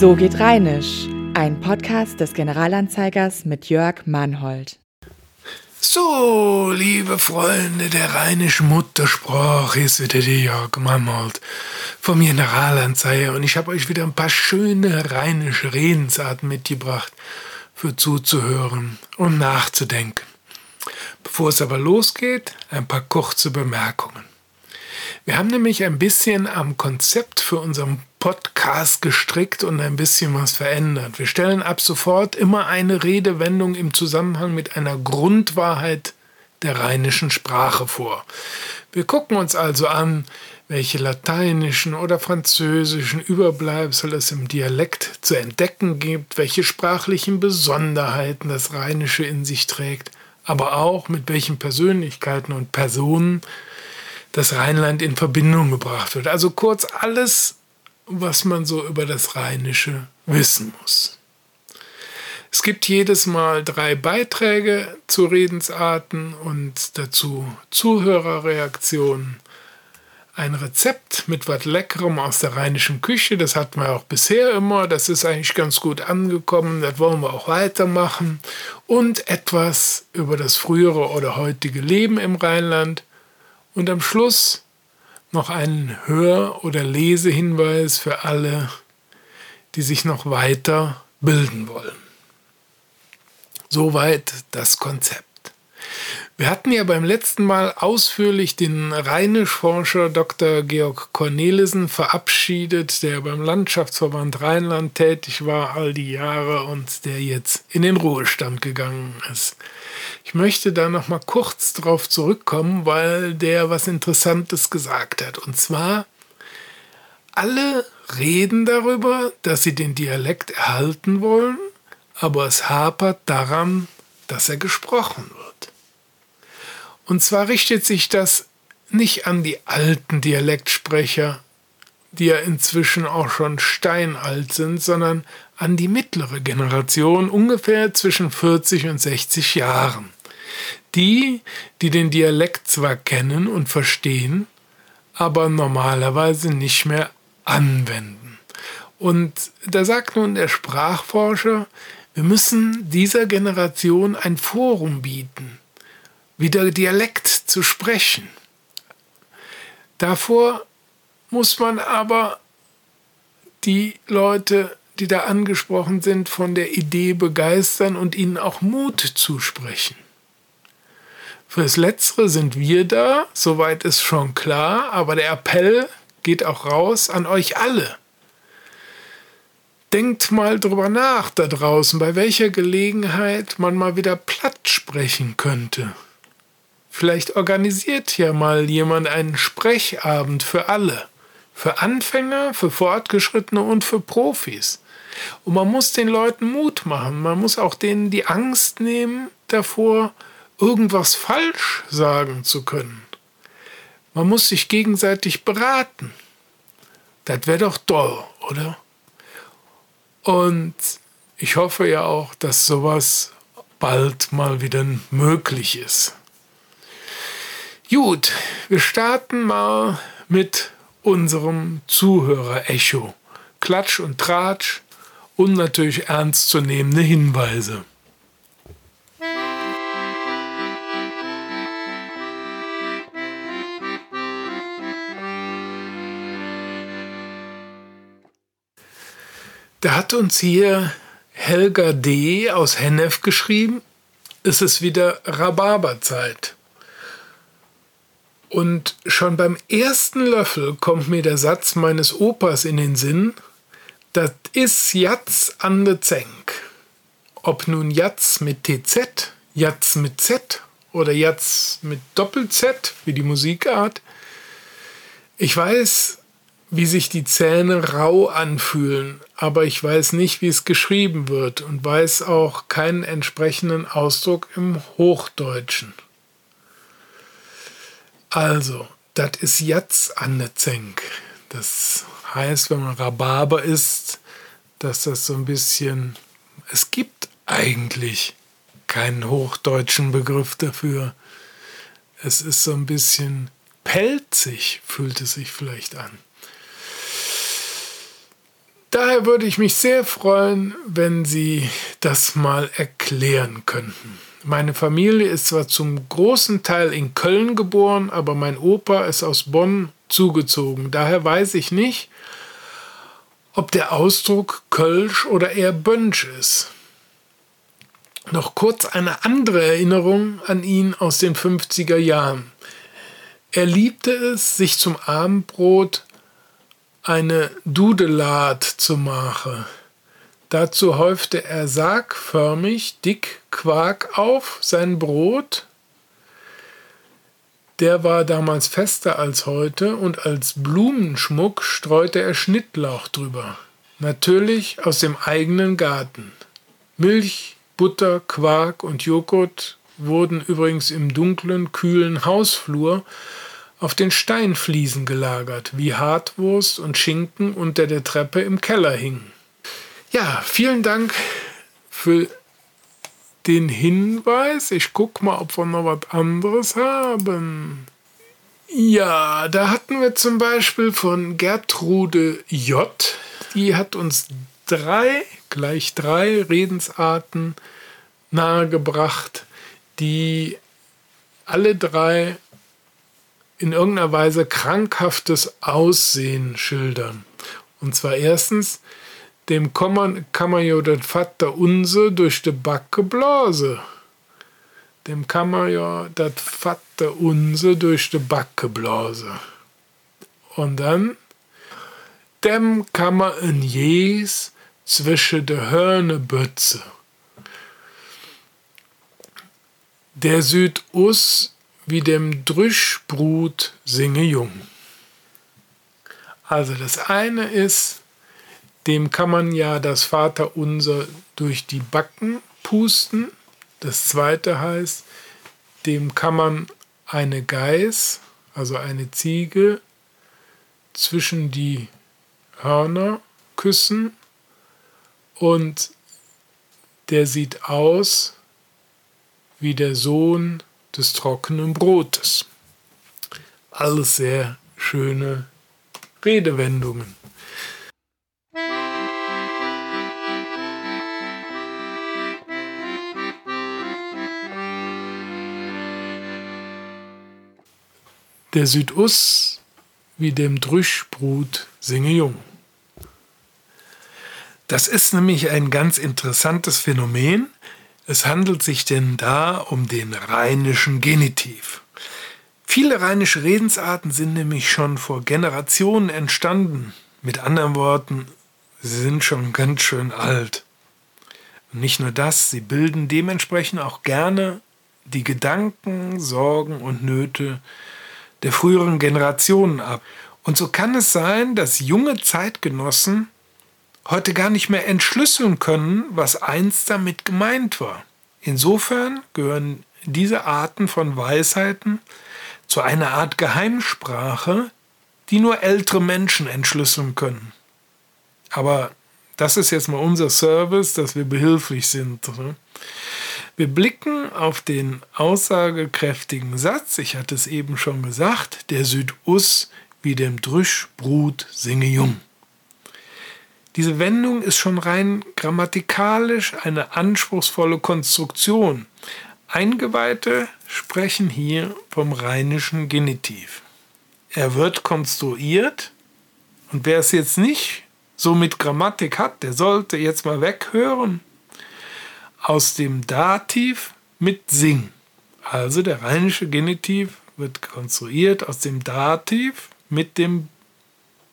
So geht Rheinisch, ein Podcast des Generalanzeigers mit Jörg Mannhold. So, liebe Freunde der rheinischen Muttersprache, ist wieder der Jörg Mannhold vom Generalanzeiger und ich habe euch wieder ein paar schöne rheinische Redensarten mitgebracht für zuzuhören und nachzudenken. Bevor es aber losgeht, ein paar kurze Bemerkungen. Wir haben nämlich ein bisschen am Konzept für unseren Podcast gestrickt und ein bisschen was verändert. Wir stellen ab sofort immer eine Redewendung im Zusammenhang mit einer Grundwahrheit der rheinischen Sprache vor. Wir gucken uns also an, welche lateinischen oder französischen Überbleibsel es im Dialekt zu entdecken gibt, welche sprachlichen Besonderheiten das Rheinische in sich trägt, aber auch mit welchen Persönlichkeiten und Personen das Rheinland in Verbindung gebracht wird. Also kurz alles, was man so über das Rheinische wissen muss. Es gibt jedes Mal drei Beiträge zu Redensarten und dazu Zuhörerreaktionen. Ein Rezept mit was Leckerem aus der rheinischen Küche, das hatten wir auch bisher immer, das ist eigentlich ganz gut angekommen, das wollen wir auch weitermachen. Und etwas über das frühere oder heutige Leben im Rheinland und am Schluss noch einen Hör- oder Lesehinweis für alle, die sich noch weiter bilden wollen. Soweit das Konzept. Wir hatten ja beim letzten Mal ausführlich den Rheinischforscher Dr. Georg Cornelissen verabschiedet, der beim Landschaftsverband Rheinland tätig war all die Jahre und der jetzt in den Ruhestand gegangen ist. Ich möchte da noch mal kurz drauf zurückkommen, weil der was Interessantes gesagt hat. Und zwar, alle reden darüber, dass sie den Dialekt erhalten wollen, aber es hapert daran, dass er gesprochen wird. Und zwar richtet sich das nicht an die alten Dialektsprecher, die ja inzwischen auch schon steinalt sind, sondern an die mittlere Generation, ungefähr zwischen 40 und 60 Jahren. Die, die den Dialekt zwar kennen und verstehen, aber normalerweise nicht mehr anwenden. Und da sagt nun der Sprachforscher, wir müssen dieser Generation ein Forum bieten, wieder Dialekt zu sprechen. Davor muss man aber die Leute, die da angesprochen sind, von der Idee begeistern und ihnen auch Mut zusprechen. Fürs Letztere sind wir da, soweit ist schon klar, aber der Appell geht auch raus an euch alle. Denkt mal drüber nach da draußen, bei welcher Gelegenheit man mal wieder platt sprechen könnte. Vielleicht organisiert ja mal jemand einen Sprechabend für alle. Für Anfänger, für Fortgeschrittene und für Profis. Und man muss den Leuten Mut machen. Man muss auch denen die Angst nehmen davor, irgendwas falsch sagen zu können. Man muss sich gegenseitig beraten. Das wäre doch toll, oder? Und ich hoffe ja auch, dass sowas bald mal wieder möglich ist. Gut, wir starten mal mit unserem Zuhörer-Echo. Klatsch und Tratsch und natürlich ernstzunehmende Hinweise. Da hat uns hier Helga D. aus Hennef geschrieben, es ist wieder Rhabarberzeit. Und schon beim ersten Löffel kommt mir der Satz meines Opas in den Sinn, das is Jatz an de Zenk. Ob nun Jatz mit TZ, Jatz mit Z oder Jatz mit Doppel-Z, wie die Musikart. Ich weiß, wie sich die Zähne rau anfühlen, aber ich weiß nicht, wie es geschrieben wird und weiß auch keinen entsprechenden Ausdruck im Hochdeutschen. Also, das ist jetzt Annezenk. Das heißt, wenn man Rhabarber isst, dass das so ein bisschen. Es gibt eigentlich keinen hochdeutschen Begriff dafür. Es ist so ein bisschen pelzig, fühlt es sich vielleicht an. Daher würde ich mich sehr freuen, wenn Sie das mal erklären könnten. Meine Familie ist zwar zum großen Teil in Köln geboren, aber mein Opa ist aus Bonn zugezogen. Daher weiß ich nicht, ob der Ausdruck Kölsch oder eher Bönsch ist. Noch kurz eine andere Erinnerung an ihn aus den 50er Jahren. Er liebte es, sich zum Abendbrot eine Dudelat zu machen. Dazu häufte er sargförmig dick Quark auf sein Brot. Der war damals fester als heute und als Blumenschmuck streute er Schnittlauch drüber. Natürlich aus dem eigenen Garten. Milch, Butter, Quark und Joghurt wurden übrigens im dunklen, kühlen Hausflur auf den Steinfliesen gelagert, wie Hartwurst und Schinken unter der Treppe im Keller hingen. Ja, vielen Dank für den Hinweis. Ich gucke mal, ob wir noch was anderes haben. Ja, da hatten wir zum Beispiel von Gertrude J. Die hat uns drei, gleich drei Redensarten nahegebracht, die alle drei in irgendeiner Weise krankhaftes Aussehen schildern. Und zwar erstens, dem man, kann man ja das Vater unser durch die Backe blase. Dem kann man ja das Vater unser durch die Backe blase. Und dann, dem kann man ein Jes zwischen de Hörne bütze. Der Südus wie dem Drüschbrut singe jung. Also das eine ist, dem kann man ja das Vaterunser durch die Backen pusten. Das zweite heißt, dem kann man eine Geiß, also eine Ziege, zwischen die Hörner küssen und der sieht aus wie der Sohn des trockenen Brotes. Alles sehr schöne Redewendungen. Der Südus wie dem Drüschbrut singe jung. Das ist nämlich ein ganz interessantes Phänomen, es handelt sich denn da um den rheinischen Genitiv. Viele rheinische Redensarten sind nämlich schon vor Generationen entstanden. Mit anderen Worten, sie sind schon ganz schön alt. Und nicht nur das, sie bilden dementsprechend auch gerne die Gedanken, Sorgen und Nöte der früheren Generationen ab. Und so kann es sein, dass junge Zeitgenossen heute gar nicht mehr entschlüsseln können, was einst damit gemeint war. Insofern gehören diese Arten von Weisheiten zu einer Art Geheimsprache, die nur ältere Menschen entschlüsseln können. Aber das ist jetzt mal unser Service, dass wir behilflich sind. Ne? Wir blicken auf den aussagekräftigen Satz, ich hatte es eben schon gesagt, der Südus wie dem Drüschbrut singe jung. Diese Wendung ist schon rein grammatikalisch eine anspruchsvolle Konstruktion. Eingeweihte sprechen hier vom rheinischen Genitiv. Er wird konstruiert und wer es jetzt nicht so mit Grammatik hat, der sollte jetzt mal weghören aus dem Dativ mit Sing. Also der rheinische Genitiv wird konstruiert aus dem Dativ mit dem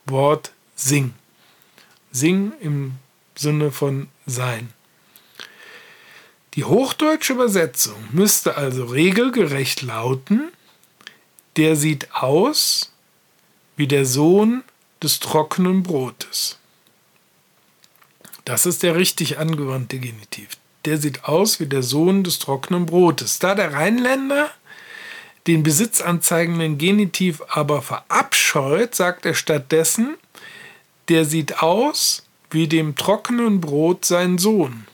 Wort Sing. Sing im Sinne von sein. Die hochdeutsche Übersetzung müsste also regelgerecht lauten, der sieht aus wie der Sohn des trockenen Brotes. Das ist der richtig angewandte Genitiv. Der sieht aus wie der Sohn des trockenen Brotes. Da der Rheinländer den besitzanzeigenden Genitiv aber verabscheut, sagt er stattdessen, der sieht aus wie dem trockenen Brot sein Sohn.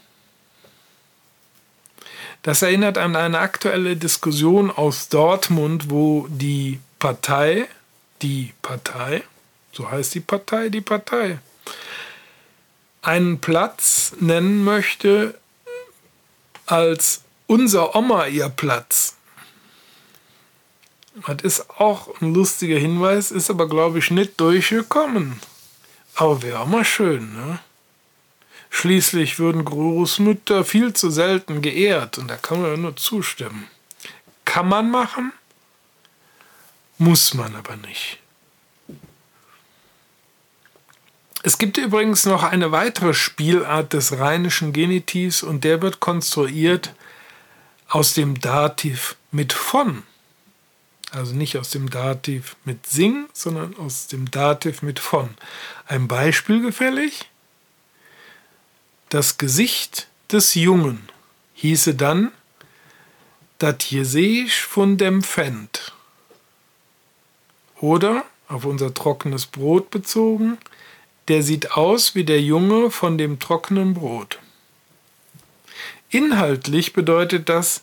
Das erinnert an eine aktuelle Diskussion aus Dortmund, wo die Partei, die Partei, so heißt die Partei, die Partei, einen Platz nennen möchte als unser Oma ihr Platz. Das ist auch ein lustiger Hinweis, ist aber, glaube ich, nicht durchgekommen. Aber wäre auch mal schön, ne? Schließlich würden Großmütter viel zu selten geehrt und da kann man ja nur zustimmen. Kann man machen, muss man aber nicht. Es gibt übrigens noch eine weitere Spielart des rheinischen Genitivs und der wird konstruiert aus dem Dativ mit von. Also nicht aus dem Dativ mit sing, sondern aus dem Dativ mit von. Ein Beispiel gefällig? Das Gesicht des Jungen hieße dann dat je sehich von dem Fendt. Oder, auf unser trockenes Brot bezogen, der sieht aus wie der Junge von dem trockenen Brot. Inhaltlich bedeutet das,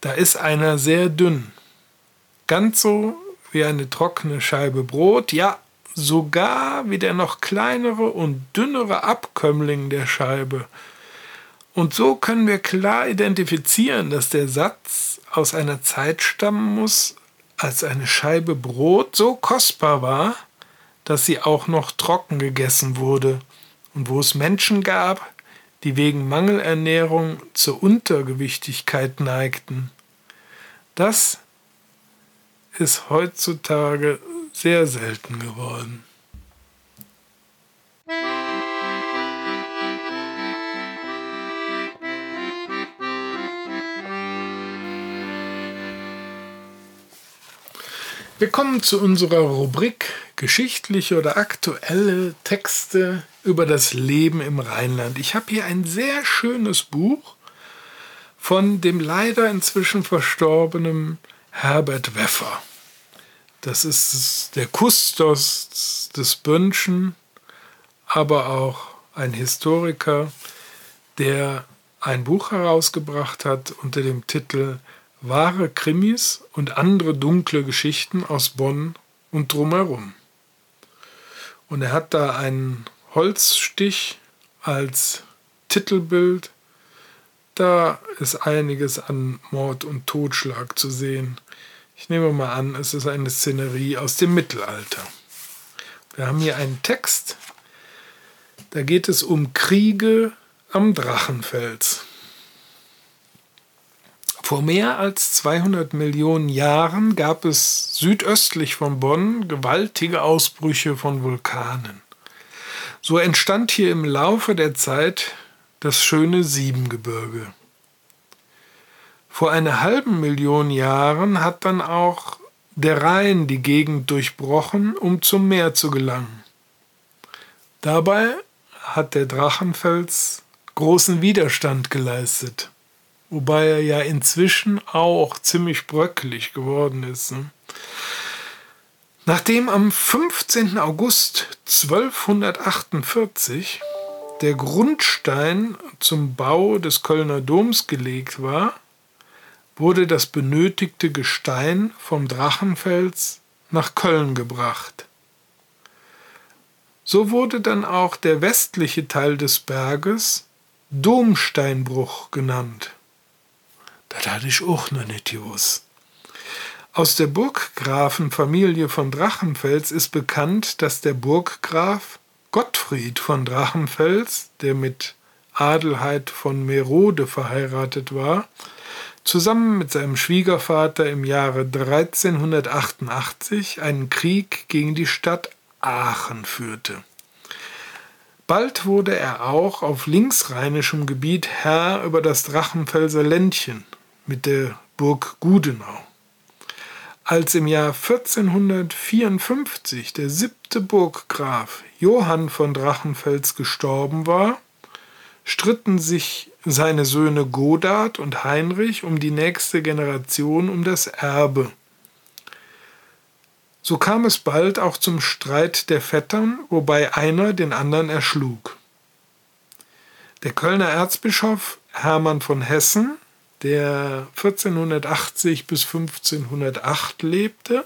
da ist einer sehr dünn. Ganz so wie eine trockene Scheibe Brot, ja, sogar wie der noch kleinere und dünnere Abkömmling der Scheibe. Und so können wir klar identifizieren, dass der Satz aus einer Zeit stammen muss, als eine Scheibe Brot so kostbar war, dass sie auch noch trocken gegessen wurde und wo es Menschen gab, die wegen Mangelernährung zur Untergewichtigkeit neigten. Das ist heutzutage sehr selten geworden. Wir kommen zu unserer Rubrik geschichtliche oder aktuelle Texte über das Leben im Rheinland. Ich habe hier ein sehr schönes Buch von dem leider inzwischen verstorbenen Herbert Weffer. Das ist der Kustos des Bönschen, aber auch ein Historiker, der ein Buch herausgebracht hat unter dem Titel Wahre Krimis und andere dunkle Geschichten aus Bonn und drumherum. Und er hat da einen Holzstich als Titelbild. Da ist einiges an Mord und Totschlag zu sehen. Ich nehme mal an, es ist eine Szenerie aus dem Mittelalter. Wir haben hier einen Text, da geht es um Kriege am Drachenfels. Vor mehr als 200 Millionen Jahren gab es südöstlich von Bonn gewaltige Ausbrüche von Vulkanen. So entstand hier im Laufe der Zeit das schöne Siebengebirge. Vor einer halben Million Jahren hat dann auch der Rhein die Gegend durchbrochen, um zum Meer zu gelangen. Dabei hat der Drachenfels großen Widerstand geleistet, wobei er ja inzwischen auch ziemlich bröckelig geworden ist. Ne? Nachdem am 15. August 1248 der Grundstein zum Bau des Kölner Doms gelegt war, wurde das benötigte Gestein vom Drachenfels nach Köln gebracht. So wurde dann auch der westliche Teil des Berges Domsteinbruch genannt. Das hatte ich auch noch nicht gewusst. Aus der Burggrafenfamilie von Drachenfels ist bekannt, dass der Burggraf Gottfried von Drachenfels, der mit Adelheid von Merode verheiratet war, zusammen mit seinem Schwiegervater im Jahre 1388 einen Krieg gegen die Stadt Aachen führte. Bald wurde er auch auf linksrheinischem Gebiet Herr über das Drachenfelser Ländchen mit der Burg Gudenau. Als im Jahr 1454 der siebte Burggraf Johann von Drachenfels gestorben war, stritten sich seine Söhne Godard und Heinrich um die nächste Generation um das Erbe. So kam es bald auch zum Streit der Vettern, wobei einer den anderen erschlug. Der Kölner Erzbischof Hermann von Hessen, der 1480 bis 1508 lebte,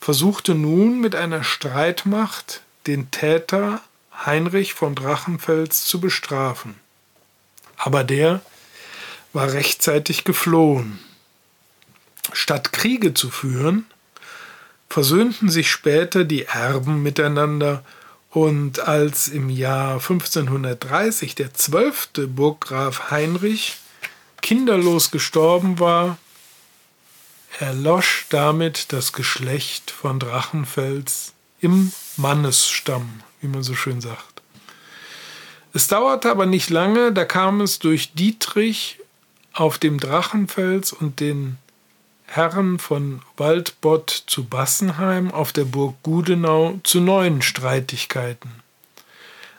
versuchte nun mit einer Streitmacht den Täter Heinrich von Drachenfels zu bestrafen. Aber der war rechtzeitig geflohen. Statt Kriege zu führen, versöhnten sich später die Erben miteinander und als im Jahr 1530 der zwölfte Burggraf Heinrich kinderlos gestorben war, erlosch damit das Geschlecht von Drachenfels im Mannesstamm, wie man so schön sagt. Es dauerte aber nicht lange, da kam es durch Dietrich auf dem Drachenfels und den Herren von Waldbott zu Bassenheim auf der Burg Gudenau zu neuen Streitigkeiten.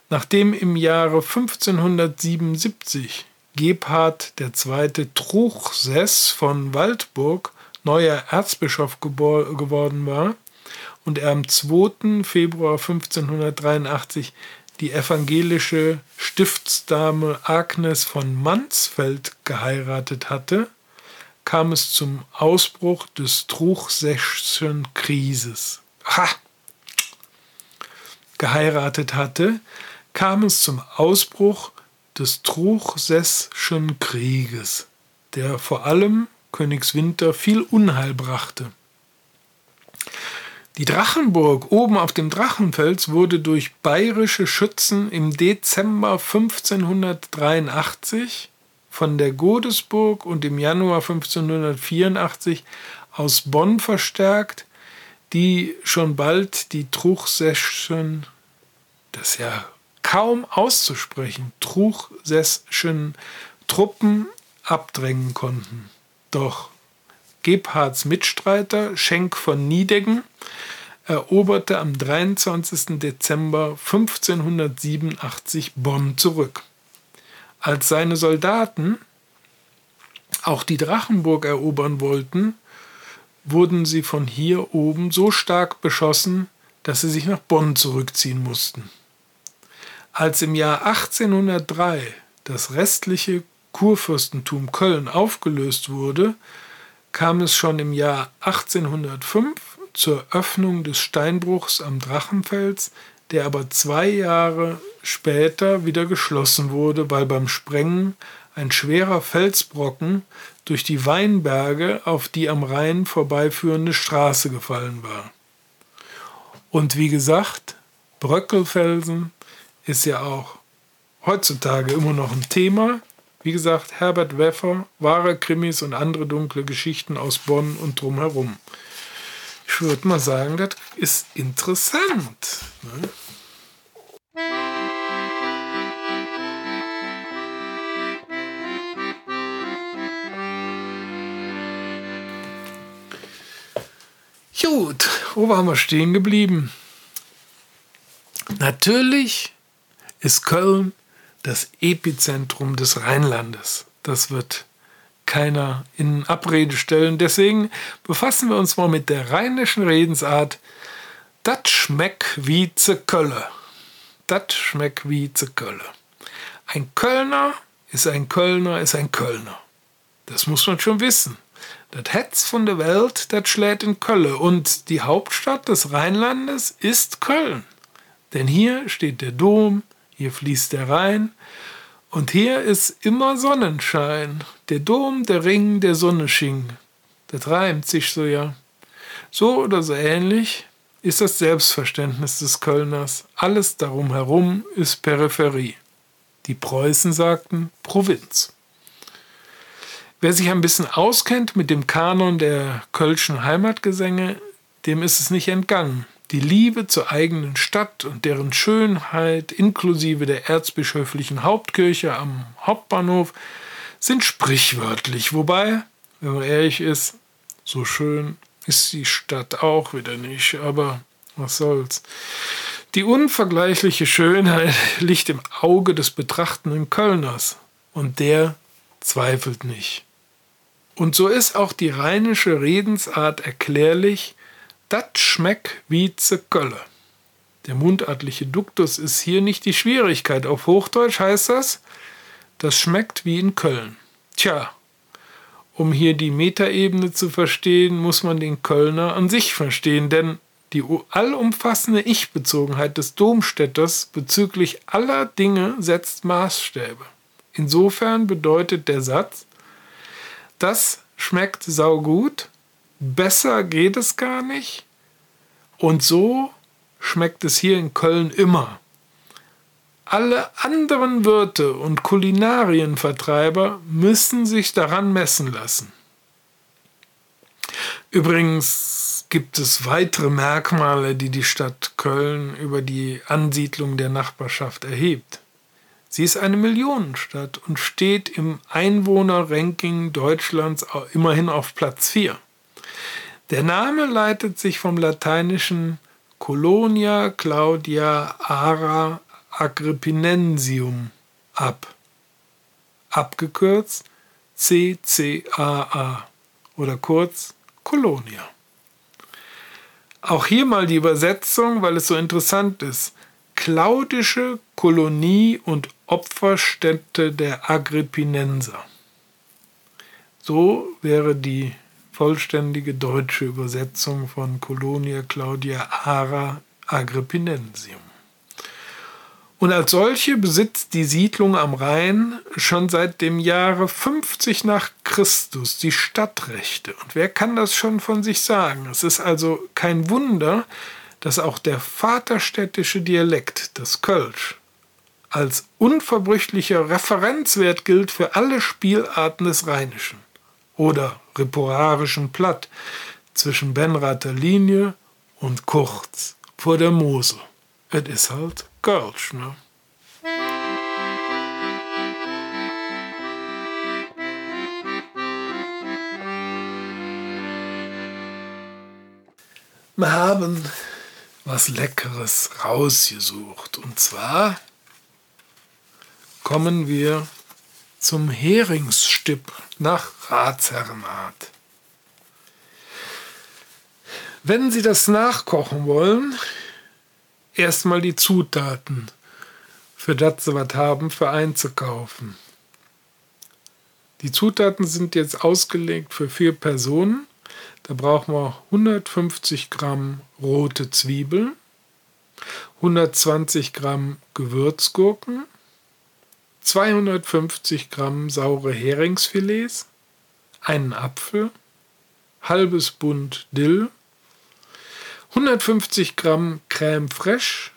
Nachdem im Jahre 1577 Gebhard II. Truchsess von Waldburg neuer Erzbischof geworden war und er am 2. Februar 1583 die evangelische Stiftsdame Agnes von Mansfeld geheiratet hatte, kam es zum Ausbruch des Truchsesschen Krises. Ha! Geheiratet hatte, kam es zum Ausbruch des Truchsesschen Krieges, der vor allem Königswinter viel Unheil brachte. Die Drachenburg oben auf dem Drachenfels wurde durch bayerische Schützen im Dezember 1583 von der Godesburg und im Januar 1584 aus Bonn verstärkt, die schon bald die Truchsesschen, das ja kaum auszusprechen, Truchsesschen Truppen abdrängen konnten. Doch Gebhards Mitstreiter Schenk von Niedeggen eroberte am 23. Dezember 1587 Bonn zurück. Als seine Soldaten auch die Drachenburg erobern wollten, wurden sie von hier oben so stark beschossen, dass sie sich nach Bonn zurückziehen mussten. Als im Jahr 1803 das restliche Kurfürstentum Köln aufgelöst wurde, kam es schon im Jahr 1805 zur Öffnung des Steinbruchs am Drachenfels, der aber zwei Jahre später wieder geschlossen wurde, weil beim Sprengen ein schwerer Felsbrocken durch die Weinberge auf die am Rhein vorbeiführende Straße gefallen war. Und wie gesagt, Bröckelfelsen ist ja auch heutzutage immer noch ein Thema. Wie gesagt, Herbert Weffer, wahre Krimis und andere dunkle Geschichten aus Bonn und drumherum. Ich würde mal sagen, das ist interessant. Ne? Gut, wo waren wir stehen geblieben? Natürlich ist Köln das Epizentrum des Rheinlandes. Das wird keiner in Abrede stellen. Deswegen befassen wir uns mal mit der rheinischen Redensart. Dat schmeck wie ze Kölle. Dat schmeck wie ze Kölle. Ein Kölner ist ein Kölner ist ein Kölner. Das muss man schon wissen. Das Hetz von der Welt, das schlägt in Köln. Und die Hauptstadt des Rheinlandes ist Köln. Denn hier steht der Dom, hier fließt der Rhein und hier ist immer Sonnenschein. Der Dom, der Ring, der Sonne schien. Das reimt sich so ja. So oder so ähnlich ist das Selbstverständnis des Kölners. Alles darum herum ist Peripherie. Die Preußen sagten Provinz. Wer sich ein bisschen auskennt mit dem Kanon der Kölschen Heimatgesänge, dem ist es nicht entgangen die Liebe zur eigenen Stadt und deren Schönheit inklusive der erzbischöflichen Hauptkirche am Hauptbahnhof sind sprichwörtlich, wobei, wenn man ehrlich ist, so schön ist die Stadt auch wieder nicht, aber was soll's. Die unvergleichliche Schönheit liegt im Auge des betrachtenden Kölners und der zweifelt nicht. Und so ist auch die rheinische Redensart erklärlich, Dat schmeck wie ze Kölle. Der mundartliche Duktus ist hier nicht die Schwierigkeit. Auf Hochdeutsch heißt das, das schmeckt wie in Köln. Tja, um hier die Metaebene zu verstehen, muss man den Kölner an sich verstehen, denn die allumfassende Ich-Bezogenheit des Domstädters bezüglich aller Dinge setzt Maßstäbe. Insofern bedeutet der Satz, das schmeckt saugut, besser geht es gar nicht und so schmeckt es hier in Köln immer. Alle anderen Wirte und Kulinarienvertreiber müssen sich daran messen lassen. Übrigens gibt es weitere Merkmale, die die Stadt Köln über die Ansiedlung der Nachbarschaft erhebt. Sie ist eine Millionenstadt und steht im Einwohnerranking Deutschlands immerhin auf Platz 4. Der Name leitet sich vom lateinischen Colonia Claudia Ara Agrippinensium ab, abgekürzt CCAA oder kurz Colonia. Auch hier mal die Übersetzung, weil es so interessant ist. Claudische Kolonie und Opferstätte der Agrippinenser. So wäre die vollständige deutsche Übersetzung von Colonia Claudia Ara Agrippinensium. Und als solche besitzt die Siedlung am Rhein schon seit dem Jahre 50 nach Christus die Stadtrechte. Und wer kann das schon von sich sagen? Es ist also kein Wunder, dass auch der vaterstädtische Dialekt, das Kölsch, als unverbrüchlicher Referenzwert gilt für alle Spielarten des Rheinischen oder reporarischen Platt zwischen Benrather Linie und Kurz vor der Mosel. Es ist halt Kölsch, ne? Wir haben was Leckeres rausgesucht. Und zwar kommen wir zum Heringsstipp nach Ratsherrenart. Wenn Sie das nachkochen wollen, erstmal die Zutaten für das Sie was haben, für einzukaufen. Die Zutaten sind jetzt ausgelegt für vier Personen. Da brauchen wir 150 Gramm rote Zwiebeln, 120 Gramm Gewürzgurken, 250 Gramm saure Heringsfilets, einen Apfel, halbes Bund Dill, 150 Gramm Crème fraîche,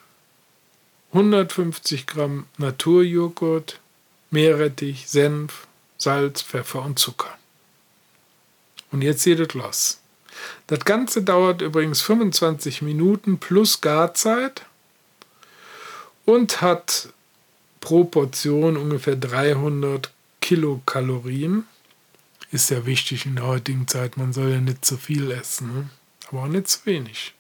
150 Gramm Naturjoghurt, Meerrettich, Senf, Salz, Pfeffer und Zucker. Und jetzt seht ihr los. Das Ganze dauert übrigens 25 Minuten plus Garzeit und hat pro Portion ungefähr 300 Kilokalorien. Ist ja wichtig in der heutigen Zeit, man soll ja nicht zu viel essen, ne? aber auch nicht zu wenig.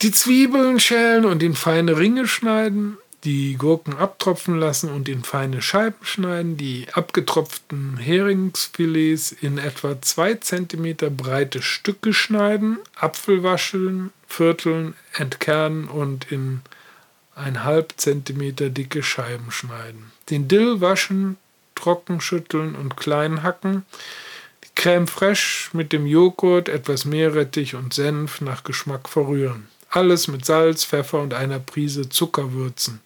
Die Zwiebeln schälen und in feine Ringe schneiden, die Gurken abtropfen lassen und in feine Scheiben schneiden, die abgetropften Heringsfilets in etwa 2 cm breite Stücke schneiden, Apfel wascheln, vierteln, entkernen und in ein halb Zentimeter dicke Scheiben schneiden. Den Dill waschen, trocken schütteln und klein hacken. Die Crème fraîche mit dem Joghurt, etwas Meerrettich und Senf nach Geschmack verrühren. Alles mit Salz, Pfeffer und einer Prise Zucker würzen.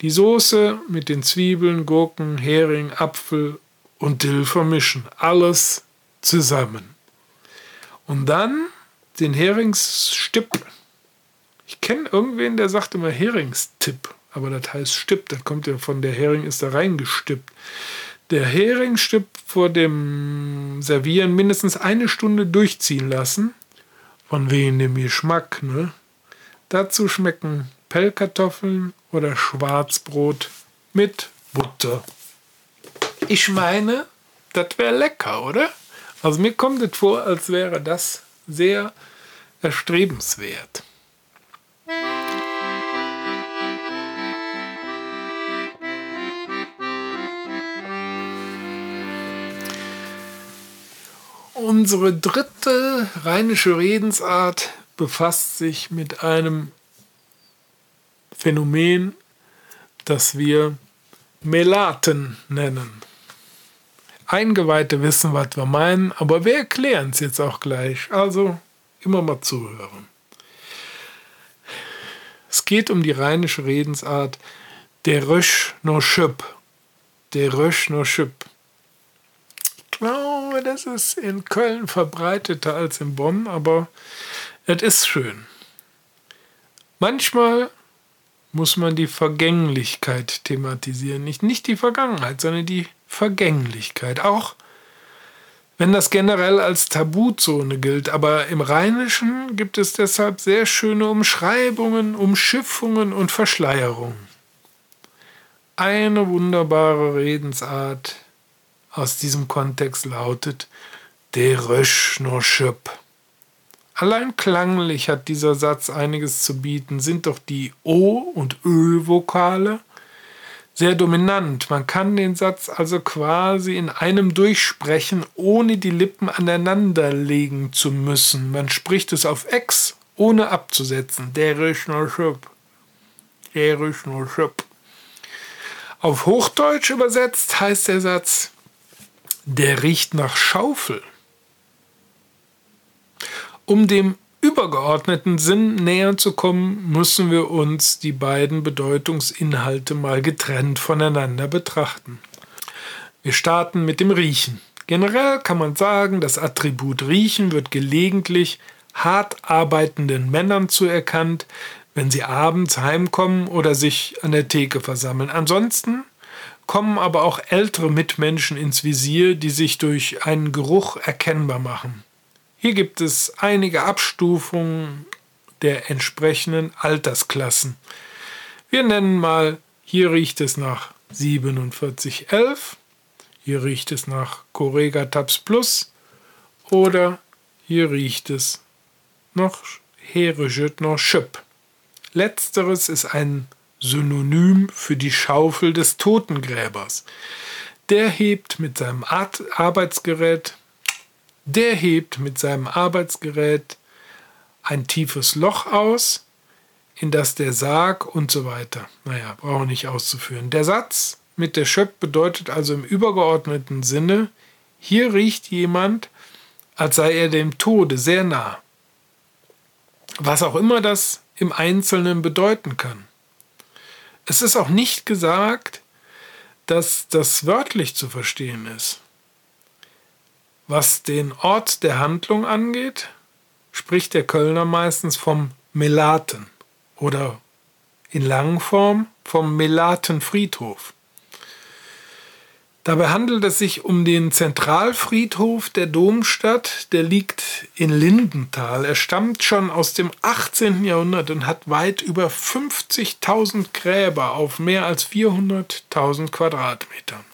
Die Soße mit den Zwiebeln, Gurken, Hering, Apfel und Dill vermischen. Alles zusammen. Und dann den Heringsstipp ich kenne irgendwen, der sagt immer Heringstipp, aber das heißt Stipp, das kommt ja von der Hering ist da reingestippt. Der Heringstipp vor dem Servieren mindestens eine Stunde durchziehen lassen, von wegen dem Geschmack. Ne? Dazu schmecken Pellkartoffeln oder Schwarzbrot mit Butter. Ich meine, das wäre lecker, oder? Also mir kommt es vor, als wäre das sehr erstrebenswert. Unsere dritte rheinische Redensart befasst sich mit einem Phänomen, das wir Melaten nennen. Eingeweihte wissen, was wir meinen, aber wir erklären es jetzt auch gleich. Also immer mal zuhören. Es geht um die rheinische Redensart der Rösch no Schöpp. Der Rösch no Schöpp. Ich glaube, das ist in Köln verbreiteter als in Bonn, aber es ist schön. Manchmal muss man die Vergänglichkeit thematisieren. Nicht, nicht die Vergangenheit, sondern die Vergänglichkeit. Auch wenn das generell als Tabuzone gilt. Aber im Rheinischen gibt es deshalb sehr schöne Umschreibungen, Umschiffungen und Verschleierungen. Eine wunderbare Redensart aus diesem Kontext lautet der Rösch no Schöpp. Allein klanglich hat dieser Satz einiges zu bieten, sind doch die O- und Ö-Vokale sehr dominant. Man kann den Satz also quasi in einem durchsprechen, ohne die Lippen aneinander legen zu müssen. Man spricht es auf Ex, ohne abzusetzen. Der ist nur schöp. Der ist nur schöp. Auf Hochdeutsch übersetzt heißt der Satz, der riecht nach Schaufel. Um dem übergeordneten Sinn näher zu kommen, müssen wir uns die beiden Bedeutungsinhalte mal getrennt voneinander betrachten. Wir starten mit dem Riechen. Generell kann man sagen, das Attribut Riechen wird gelegentlich hart arbeitenden Männern zuerkannt, wenn sie abends heimkommen oder sich an der Theke versammeln. Ansonsten kommen aber auch ältere Mitmenschen ins Visier, die sich durch einen Geruch erkennbar machen. Hier gibt es einige Abstufungen der entsprechenden Altersklassen. Wir nennen mal, hier riecht es nach 4711, hier riecht es nach Correga Tabs Plus oder hier riecht es noch Herejötner Schöpp. Letzteres ist ein Synonym für die Schaufel des Totengräbers. Der hebt mit seinem Arbeitsgerät der hebt mit seinem Arbeitsgerät ein tiefes Loch aus, in das der Sarg und so weiter. Naja, brauchen wir nicht auszuführen. Der Satz mit der Schöpp bedeutet also im übergeordneten Sinne, hier riecht jemand, als sei er dem Tode sehr nah. Was auch immer das im Einzelnen bedeuten kann. Es ist auch nicht gesagt, dass das wörtlich zu verstehen ist. Was den Ort der Handlung angeht, spricht der Kölner meistens vom Melaten oder in Langform vom Melatenfriedhof. Dabei handelt es sich um den Zentralfriedhof der Domstadt, der liegt in Lindenthal. Er stammt schon aus dem 18. Jahrhundert und hat weit über 50.000 Gräber auf mehr als 400.000 Quadratmetern.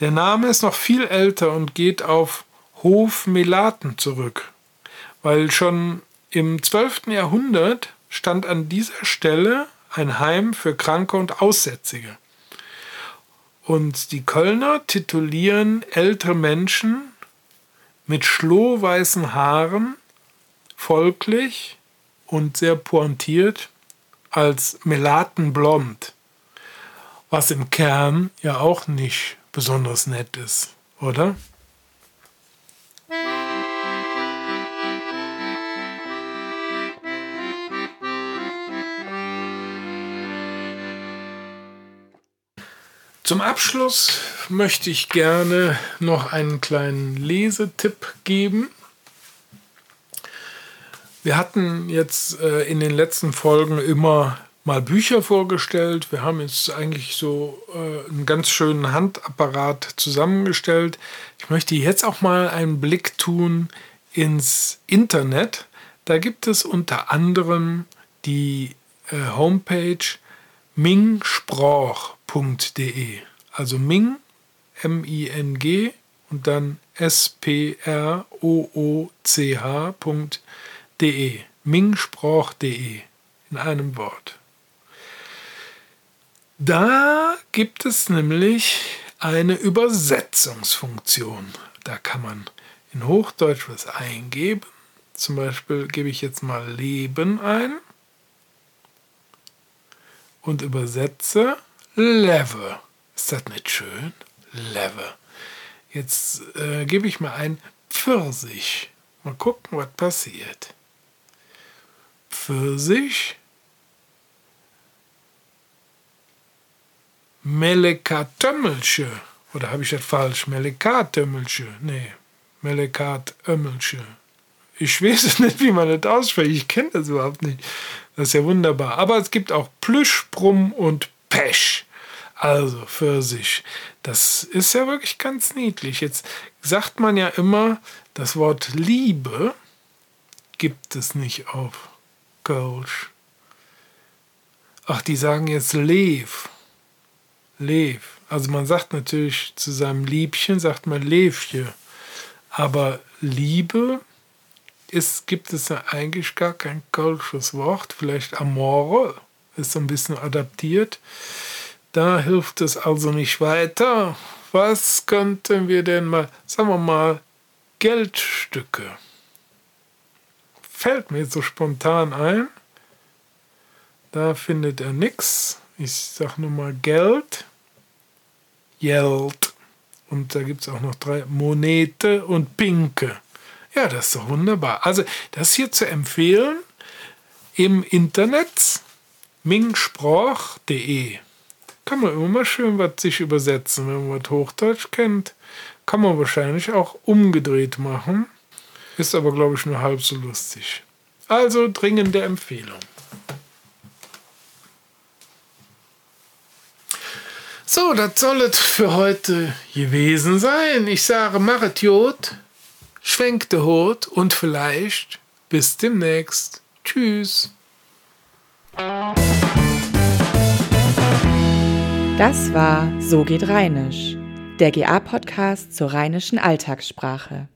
Der Name ist noch viel älter und geht auf Hof Melaten zurück, weil schon im 12. Jahrhundert stand an dieser Stelle ein Heim für Kranke und Aussätzige. Und die Kölner titulieren ältere Menschen mit schlohweißen Haaren folglich und sehr pointiert als Melatenblond, was im Kern ja auch nicht besonders nett ist, oder? Zum Abschluss möchte ich gerne noch einen kleinen Lesetipp geben. Wir hatten jetzt äh, in den letzten Folgen immer mal Bücher vorgestellt. Wir haben jetzt eigentlich so äh, einen ganz schönen Handapparat zusammengestellt. Ich möchte jetzt auch mal einen Blick tun ins Internet. Da gibt es unter anderem die äh, Homepage mingsproch.de. Also Ming, M-I-N-G und dann S-P-R-O-O-C-H.de. Mingsproch.de in einem Wort. Da gibt es nämlich eine Übersetzungsfunktion. Da kann man in Hochdeutsch was eingeben. Zum Beispiel gebe ich jetzt mal Leben ein und übersetze Level. Ist das nicht schön? Level. Jetzt äh, gebe ich mal ein Pfirsich. Mal gucken, was passiert. Pfirsich Melekatömmelsche. Oder habe ich das falsch? Melekatömmelsche. Nee, Melekatömmelsche. Ich weiß nicht, wie man das ausspricht. Ich kenne das überhaupt nicht. Das ist ja wunderbar. Aber es gibt auch Plüsch, Brumm und Pesch. Also für sich. Das ist ja wirklich ganz niedlich. Jetzt sagt man ja immer, das Wort Liebe gibt es nicht auf Kölsch. Ach, die sagen jetzt Lev. Lev. Also man sagt natürlich zu seinem Liebchen, sagt man Levje. Aber Liebe ist, gibt es ja eigentlich gar kein kölsches Wort. Vielleicht Amore ist so ein bisschen adaptiert. Da hilft es also nicht weiter. Was könnten wir denn mal, sagen wir mal, Geldstücke. Fällt mir so spontan ein. Da findet er nichts. Ich sag nur mal Geld. Geld. Und da gibt es auch noch drei Monete und Pinke. Ja, das ist doch wunderbar. Also, das hier zu empfehlen im Internet mingsprach.de. Kann man immer mal schön was sich übersetzen, wenn man was Hochdeutsch kennt. Kann man wahrscheinlich auch umgedreht machen. Ist aber, glaube ich, nur halb so lustig. Also dringende Empfehlung. So, das soll es für heute gewesen sein. Ich sage, machet Jod, schwenkte Hut und vielleicht bis demnächst. Tschüss. Das war So geht Rheinisch, der GA-Podcast zur rheinischen Alltagssprache.